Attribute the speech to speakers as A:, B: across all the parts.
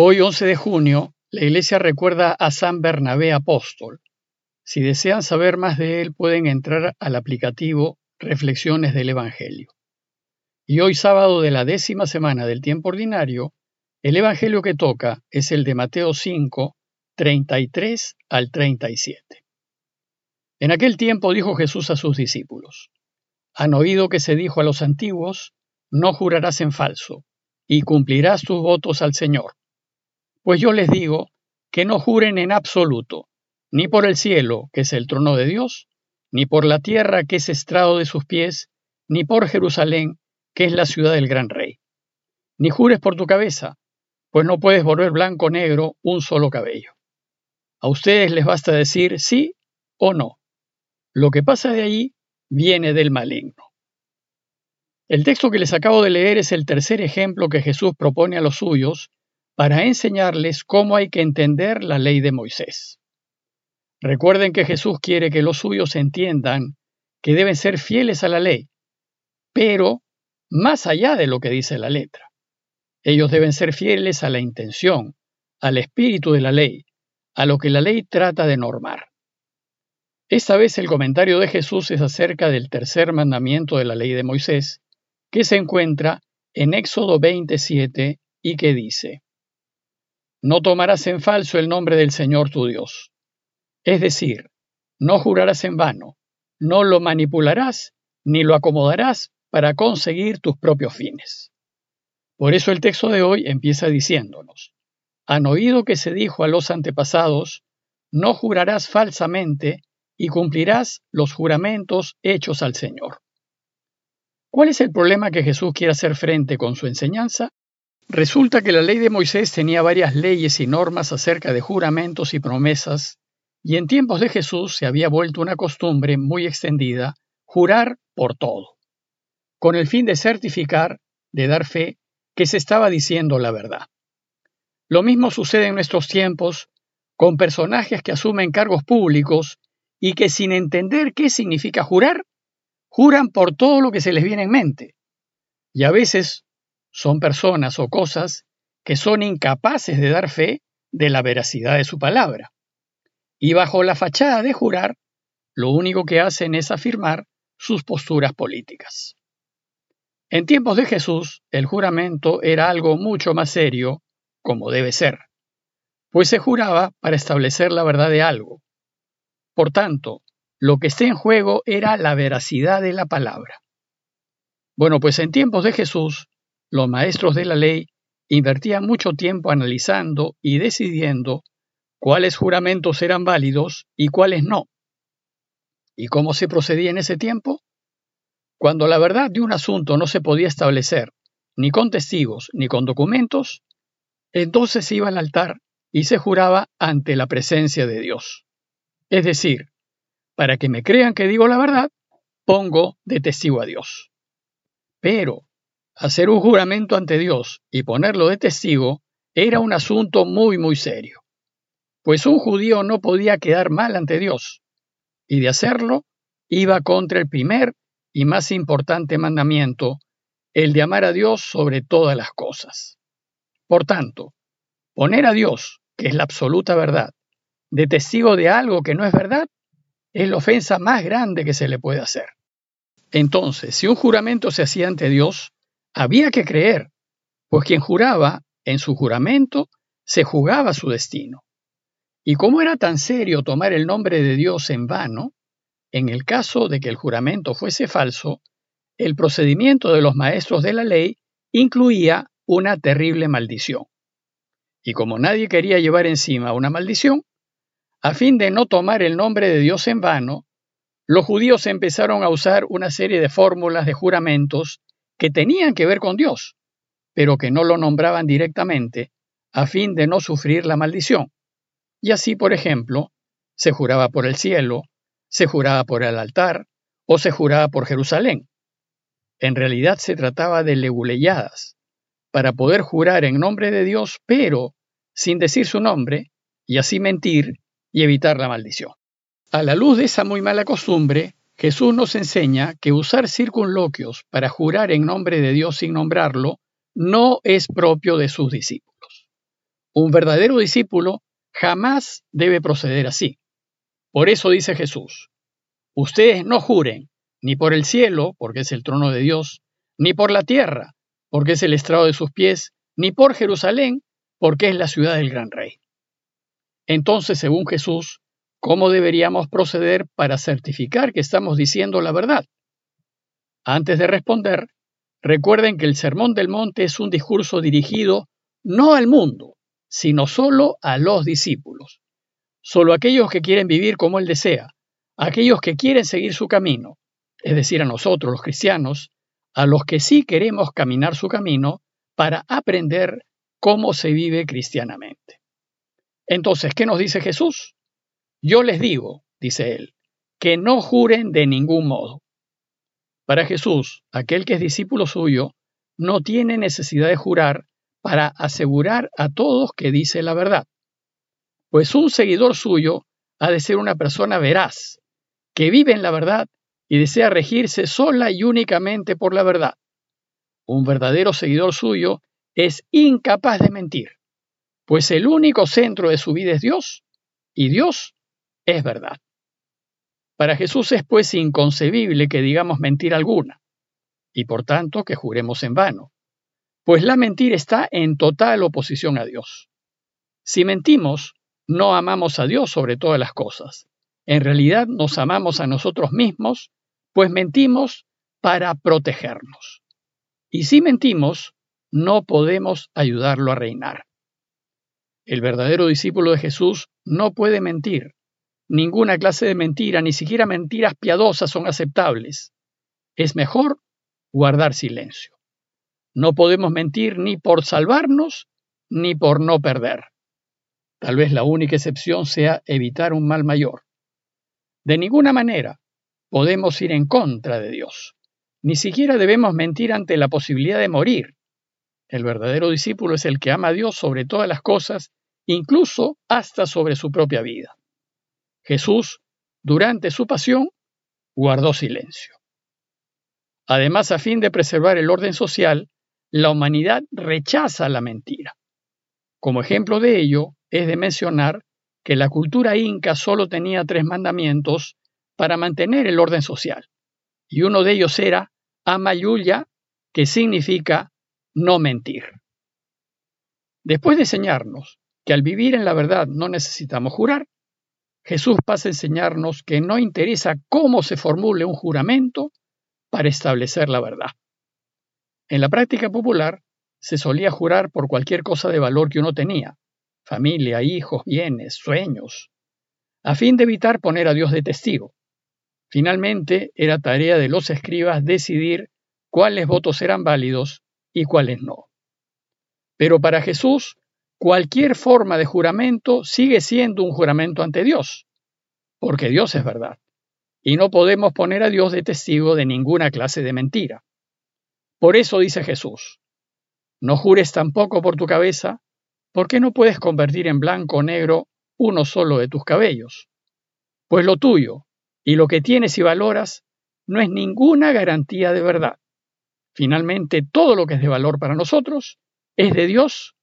A: Hoy, 11 de junio, la Iglesia recuerda a San Bernabé Apóstol. Si desean saber más de él, pueden entrar al aplicativo Reflexiones del Evangelio. Y hoy, sábado de la décima semana del tiempo ordinario, el Evangelio que toca es el de Mateo 5, 33 al 37. En aquel tiempo dijo Jesús a sus discípulos, Han oído que se dijo a los antiguos, no jurarás en falso, y cumplirás tus votos al Señor. Pues yo les digo que no juren en absoluto, ni por el cielo, que es el trono de Dios, ni por la tierra, que es estrado de sus pies, ni por Jerusalén, que es la ciudad del gran rey. Ni jures por tu cabeza, pues no puedes volver blanco o negro un solo cabello. A ustedes les basta decir sí o no. Lo que pasa de ahí viene del maligno. El texto que les acabo de leer es el tercer ejemplo que Jesús propone a los suyos para enseñarles cómo hay que entender la ley de Moisés. Recuerden que Jesús quiere que los suyos entiendan que deben ser fieles a la ley, pero más allá de lo que dice la letra. Ellos deben ser fieles a la intención, al espíritu de la ley, a lo que la ley trata de normar. Esta vez el comentario de Jesús es acerca del tercer mandamiento de la ley de Moisés, que se encuentra en Éxodo 27 y que dice, no tomarás en falso el nombre del Señor tu Dios. Es decir, no jurarás en vano, no lo manipularás ni lo acomodarás para conseguir tus propios fines. Por eso el texto de hoy empieza diciéndonos, han oído que se dijo a los antepasados, no jurarás falsamente y cumplirás los juramentos hechos al Señor. ¿Cuál es el problema que Jesús quiere hacer frente con su enseñanza? Resulta que la ley de Moisés tenía varias leyes y normas acerca de juramentos y promesas, y en tiempos de Jesús se había vuelto una costumbre muy extendida jurar por todo, con el fin de certificar, de dar fe, que se estaba diciendo la verdad. Lo mismo sucede en nuestros tiempos con personajes que asumen cargos públicos y que sin entender qué significa jurar, juran por todo lo que se les viene en mente. Y a veces son personas o cosas que son incapaces de dar fe de la veracidad de su palabra. Y bajo la fachada de jurar, lo único que hacen es afirmar sus posturas políticas. En tiempos de Jesús, el juramento era algo mucho más serio, como debe ser, pues se juraba para establecer la verdad de algo. Por tanto, lo que está en juego era la veracidad de la palabra. Bueno, pues en tiempos de Jesús, los maestros de la ley invertían mucho tiempo analizando y decidiendo cuáles juramentos eran válidos y cuáles no. ¿Y cómo se procedía en ese tiempo? Cuando la verdad de un asunto no se podía establecer ni con testigos ni con documentos, entonces se iba al altar y se juraba ante la presencia de Dios. Es decir, para que me crean que digo la verdad, pongo de testigo a Dios. Pero Hacer un juramento ante Dios y ponerlo de testigo era un asunto muy, muy serio, pues un judío no podía quedar mal ante Dios, y de hacerlo iba contra el primer y más importante mandamiento, el de amar a Dios sobre todas las cosas. Por tanto, poner a Dios, que es la absoluta verdad, de testigo de algo que no es verdad, es la ofensa más grande que se le puede hacer. Entonces, si un juramento se hacía ante Dios, había que creer, pues quien juraba, en su juramento, se jugaba su destino. Y como era tan serio tomar el nombre de Dios en vano, en el caso de que el juramento fuese falso, el procedimiento de los maestros de la ley incluía una terrible maldición. Y como nadie quería llevar encima una maldición, a fin de no tomar el nombre de Dios en vano, los judíos empezaron a usar una serie de fórmulas de juramentos que tenían que ver con Dios, pero que no lo nombraban directamente a fin de no sufrir la maldición. Y así, por ejemplo, se juraba por el cielo, se juraba por el altar o se juraba por Jerusalén. En realidad se trataba de leguleyadas, para poder jurar en nombre de Dios, pero sin decir su nombre, y así mentir y evitar la maldición. A la luz de esa muy mala costumbre, Jesús nos enseña que usar circunloquios para jurar en nombre de Dios sin nombrarlo no es propio de sus discípulos. Un verdadero discípulo jamás debe proceder así. Por eso dice Jesús, ustedes no juren ni por el cielo, porque es el trono de Dios, ni por la tierra, porque es el estrado de sus pies, ni por Jerusalén, porque es la ciudad del gran rey. Entonces, según Jesús, ¿cómo deberíamos proceder para certificar que estamos diciendo la verdad? Antes de responder, recuerden que el Sermón del Monte es un discurso dirigido no al mundo, sino solo a los discípulos, solo aquellos que quieren vivir como Él desea, aquellos que quieren seguir su camino, es decir, a nosotros los cristianos, a los que sí queremos caminar su camino para aprender cómo se vive cristianamente. Entonces, ¿qué nos dice Jesús? Yo les digo, dice él, que no juren de ningún modo. Para Jesús, aquel que es discípulo suyo, no tiene necesidad de jurar para asegurar a todos que dice la verdad. Pues un seguidor suyo ha de ser una persona veraz, que vive en la verdad y desea regirse sola y únicamente por la verdad. Un verdadero seguidor suyo es incapaz de mentir, pues el único centro de su vida es Dios y Dios es verdad. Para Jesús es pues inconcebible que digamos mentira alguna, y por tanto que juremos en vano, pues la mentira está en total oposición a Dios. Si mentimos, no amamos a Dios sobre todas las cosas. En realidad nos amamos a nosotros mismos, pues mentimos para protegernos. Y si mentimos, no podemos ayudarlo a reinar. El verdadero discípulo de Jesús no puede mentir. Ninguna clase de mentira, ni siquiera mentiras piadosas son aceptables. Es mejor guardar silencio. No podemos mentir ni por salvarnos ni por no perder. Tal vez la única excepción sea evitar un mal mayor. De ninguna manera podemos ir en contra de Dios. Ni siquiera debemos mentir ante la posibilidad de morir. El verdadero discípulo es el que ama a Dios sobre todas las cosas, incluso hasta sobre su propia vida. Jesús, durante su pasión, guardó silencio. Además, a fin de preservar el orden social, la humanidad rechaza la mentira. Como ejemplo de ello, es de mencionar que la cultura inca solo tenía tres mandamientos para mantener el orden social, y uno de ellos era Amayuya, que significa no mentir. Después de enseñarnos que al vivir en la verdad no necesitamos jurar, Jesús pasa a enseñarnos que no interesa cómo se formule un juramento para establecer la verdad. En la práctica popular se solía jurar por cualquier cosa de valor que uno tenía, familia, hijos, bienes, sueños, a fin de evitar poner a Dios de testigo. Finalmente, era tarea de los escribas decidir cuáles votos eran válidos y cuáles no. Pero para Jesús, cualquier forma de juramento sigue siendo un juramento ante Dios, porque Dios es verdad, y no podemos poner a Dios de testigo de ninguna clase de mentira. Por eso dice Jesús, no jures tampoco por tu cabeza, porque no puedes convertir en blanco o negro uno solo de tus cabellos. Pues lo tuyo y lo que tienes y valoras no es ninguna garantía de verdad. Finalmente, todo lo que es de valor para nosotros es de Dios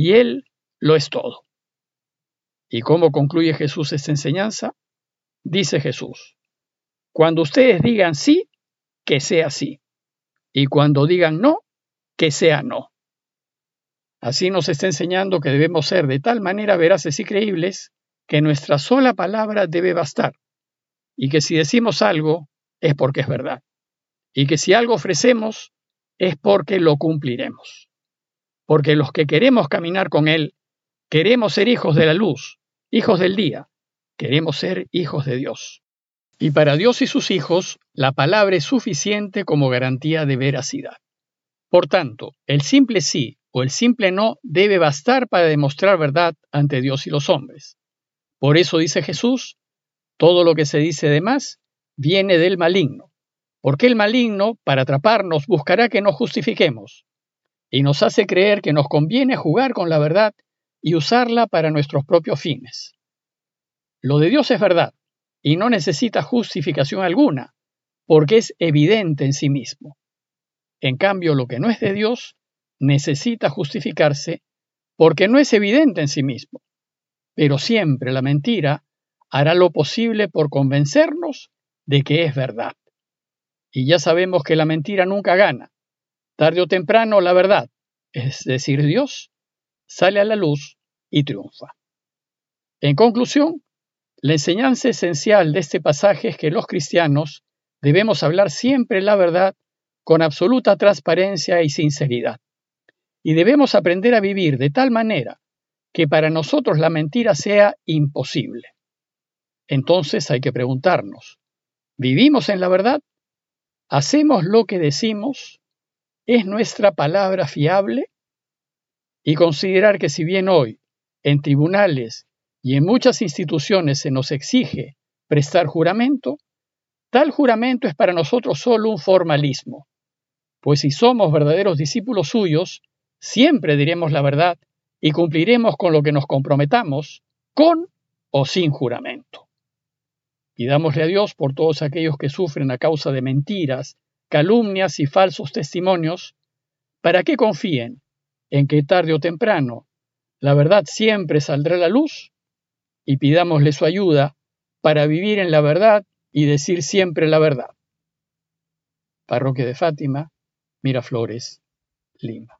A: y Él lo es todo. ¿Y cómo concluye Jesús esta enseñanza? Dice Jesús, cuando ustedes digan sí, que sea sí y cuando digan no, que sea no. Así nos está enseñando que debemos ser de tal manera veraces y creíbles que nuestra sola palabra debe bastar, y que si decimos algo es porque es verdad, y que si algo ofrecemos es porque lo cumpliremos. Porque los que queremos caminar con Él, queremos ser hijos de la luz, hijos del día, queremos ser hijos de Dios. Y para Dios y sus hijos, la palabra es suficiente como garantía de veracidad. Por tanto, el simple sí o el simple no debe bastar para demostrar verdad ante Dios y los hombres. Por eso dice Jesús, todo lo que se dice de más viene del maligno, porque el maligno, para atraparnos, buscará que nos justifiquemos, y nos hace creer que nos conviene jugar con la verdad y usarla para nuestros propios fines. Lo de Dios es verdad, y no necesita justificación alguna, porque es evidente en sí mismo. En cambio, lo que no es de Dios necesita justificarse porque no es evidente en sí mismo, pero siempre la mentira hará lo posible por convencernos de que es verdad. Y ya sabemos que la mentira nunca gana. Tarde o temprano la verdad, es decir, Dios, sale a la luz y triunfa. En conclusión, la enseñanza esencial de este pasaje es que los cristianos debemos hablar siempre la verdad con absoluta transparencia y sinceridad. Y debemos aprender a vivir de tal manera que para nosotros la mentira sea imposible. Entonces hay que preguntarnos, ¿vivimos en la verdad? ¿Hacemos lo que decimos? ¿Es nuestra palabra fiable? Y considerar que si bien hoy, en tribunales y en muchas instituciones se nos exige prestar juramento, tal juramento es para nosotros solo un formalismo, pues si somos verdaderos discípulos suyos, siempre diremos la verdad y cumpliremos con lo que nos comprometamos, con o sin juramento. Pidámosle a Dios por todos aquellos que sufren a causa de mentiras, calumnias y falsos testimonios, para que confíen en que tarde o temprano la verdad siempre saldrá a la luz y pidámosle su ayuda para vivir en la verdad y decir siempre la verdad. Parroquia de Fátima, Miraflores, Lima.